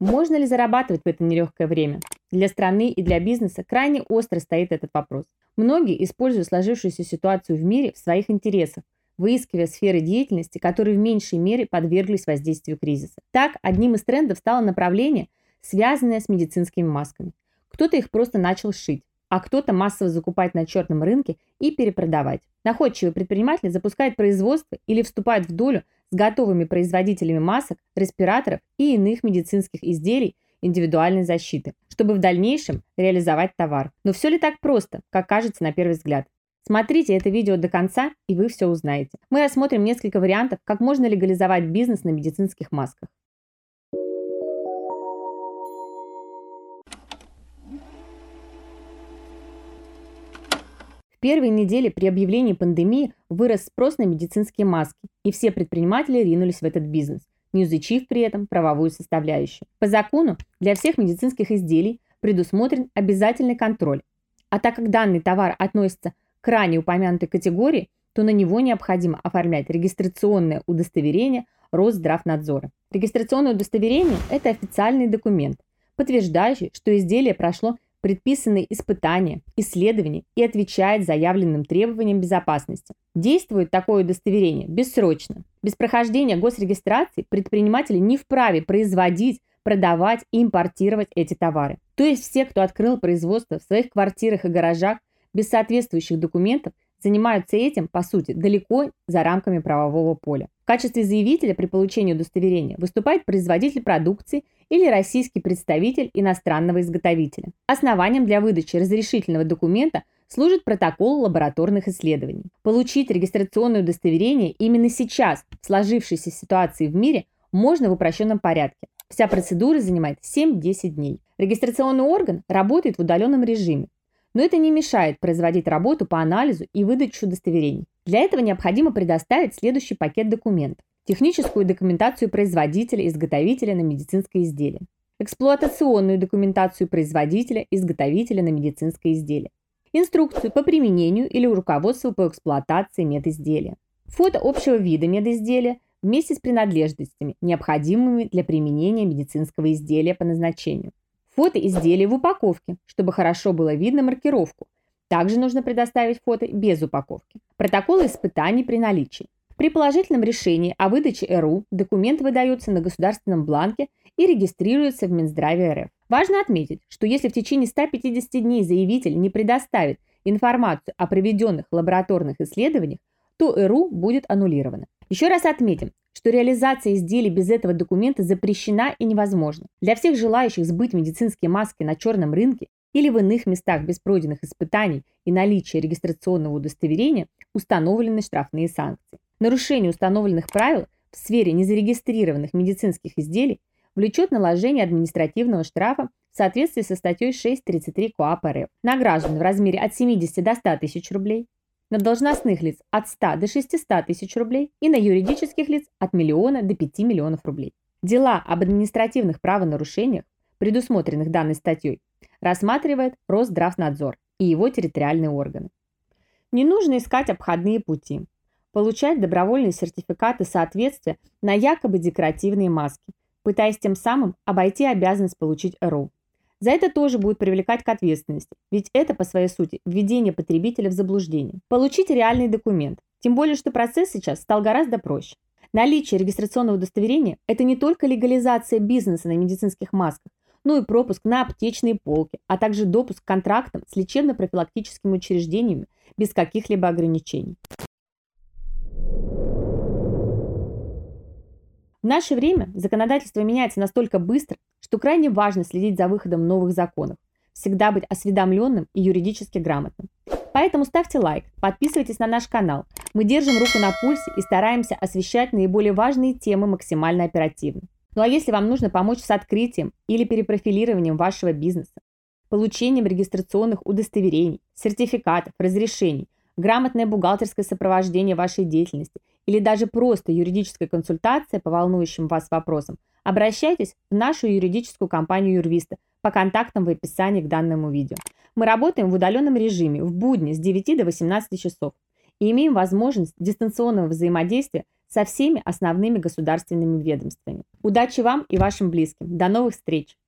Можно ли зарабатывать в это нелегкое время? Для страны и для бизнеса крайне остро стоит этот вопрос. Многие используют сложившуюся ситуацию в мире в своих интересах, выискивая сферы деятельности, которые в меньшей мере подверглись воздействию кризиса. Так, одним из трендов стало направление, связанное с медицинскими масками. Кто-то их просто начал шить, а кто-то массово закупать на черном рынке и перепродавать. Находчивый предприниматель запускает производство или вступает в долю с готовыми производителями масок, респираторов и иных медицинских изделий индивидуальной защиты, чтобы в дальнейшем реализовать товар. Но все ли так просто, как кажется на первый взгляд? Смотрите это видео до конца, и вы все узнаете. Мы рассмотрим несколько вариантов, как можно легализовать бизнес на медицинских масках. В первые недели при объявлении пандемии вырос спрос на медицинские маски, и все предприниматели ринулись в этот бизнес, не изучив при этом правовую составляющую. По закону для всех медицинских изделий предусмотрен обязательный контроль. А так как данный товар относится к ранее упомянутой категории, то на него необходимо оформлять регистрационное удостоверение Росздравнадзора. Регистрационное удостоверение – это официальный документ, подтверждающий, что изделие прошло предписанные испытания, исследования и отвечает заявленным требованиям безопасности. Действует такое удостоверение бессрочно. Без прохождения госрегистрации предприниматели не вправе производить, продавать и импортировать эти товары. То есть все, кто открыл производство в своих квартирах и гаражах без соответствующих документов, занимаются этим, по сути, далеко за рамками правового поля. В качестве заявителя при получении удостоверения выступает производитель продукции или российский представитель иностранного изготовителя. Основанием для выдачи разрешительного документа служит протокол лабораторных исследований. Получить регистрационное удостоверение именно сейчас, в сложившейся ситуации в мире, можно в упрощенном порядке. Вся процедура занимает 7-10 дней. Регистрационный орган работает в удаленном режиме, но это не мешает производить работу по анализу и выдаче удостоверений. Для этого необходимо предоставить следующий пакет документов. Техническую документацию производителя изготовителя на медицинское изделие. Эксплуатационную документацию производителя изготовителя на медицинское изделие. Инструкцию по применению или руководство по эксплуатации медизделия. Фото общего вида медизделия вместе с принадлежностями, необходимыми для применения медицинского изделия по назначению. Фото изделия в упаковке, чтобы хорошо было видно маркировку. Также нужно предоставить фото без упаковки. Протоколы испытаний при наличии. При положительном решении о выдаче РУ документ выдается на государственном бланке и регистрируется в Минздраве РФ. Важно отметить, что если в течение 150 дней заявитель не предоставит информацию о проведенных лабораторных исследованиях, то РУ будет аннулировано. Еще раз отметим, что реализация изделий без этого документа запрещена и невозможна. Для всех желающих сбыть медицинские маски на черном рынке или в иных местах без пройденных испытаний и наличия регистрационного удостоверения установлены штрафные санкции. Нарушение установленных правил в сфере незарегистрированных медицинских изделий влечет наложение административного штрафа в соответствии со статьей 6.33 КоАП РФ на граждан в размере от 70 до 100 тысяч рублей, на должностных лиц от 100 до 600 тысяч рублей и на юридических лиц от миллиона до 5 миллионов рублей. Дела об административных правонарушениях, предусмотренных данной статьей, рассматривает Росздравнадзор и его территориальные органы. Не нужно искать обходные пути, получать добровольные сертификаты соответствия на якобы декоративные маски, пытаясь тем самым обойти обязанность получить РУ. За это тоже будет привлекать к ответственности, ведь это по своей сути введение потребителя в заблуждение. Получить реальный документ, тем более что процесс сейчас стал гораздо проще. Наличие регистрационного удостоверения – это не только легализация бизнеса на медицинских масках, но и пропуск на аптечные полки, а также допуск к контрактам с лечебно-профилактическими учреждениями без каких-либо ограничений. В наше время законодательство меняется настолько быстро, что крайне важно следить за выходом новых законов, всегда быть осведомленным и юридически грамотным. Поэтому ставьте лайк, подписывайтесь на наш канал. Мы держим руку на пульсе и стараемся освещать наиболее важные темы максимально оперативно. Ну а если вам нужно помочь с открытием или перепрофилированием вашего бизнеса, получением регистрационных удостоверений, сертификатов, разрешений, грамотное бухгалтерское сопровождение вашей деятельности или даже просто юридическая консультация по волнующим вас вопросам, обращайтесь в нашу юридическую компанию Юрвиста по контактам в описании к данному видео. Мы работаем в удаленном режиме в будни с 9 до 18 часов и имеем возможность дистанционного взаимодействия со всеми основными государственными ведомствами. Удачи вам и вашим близким. До новых встреч!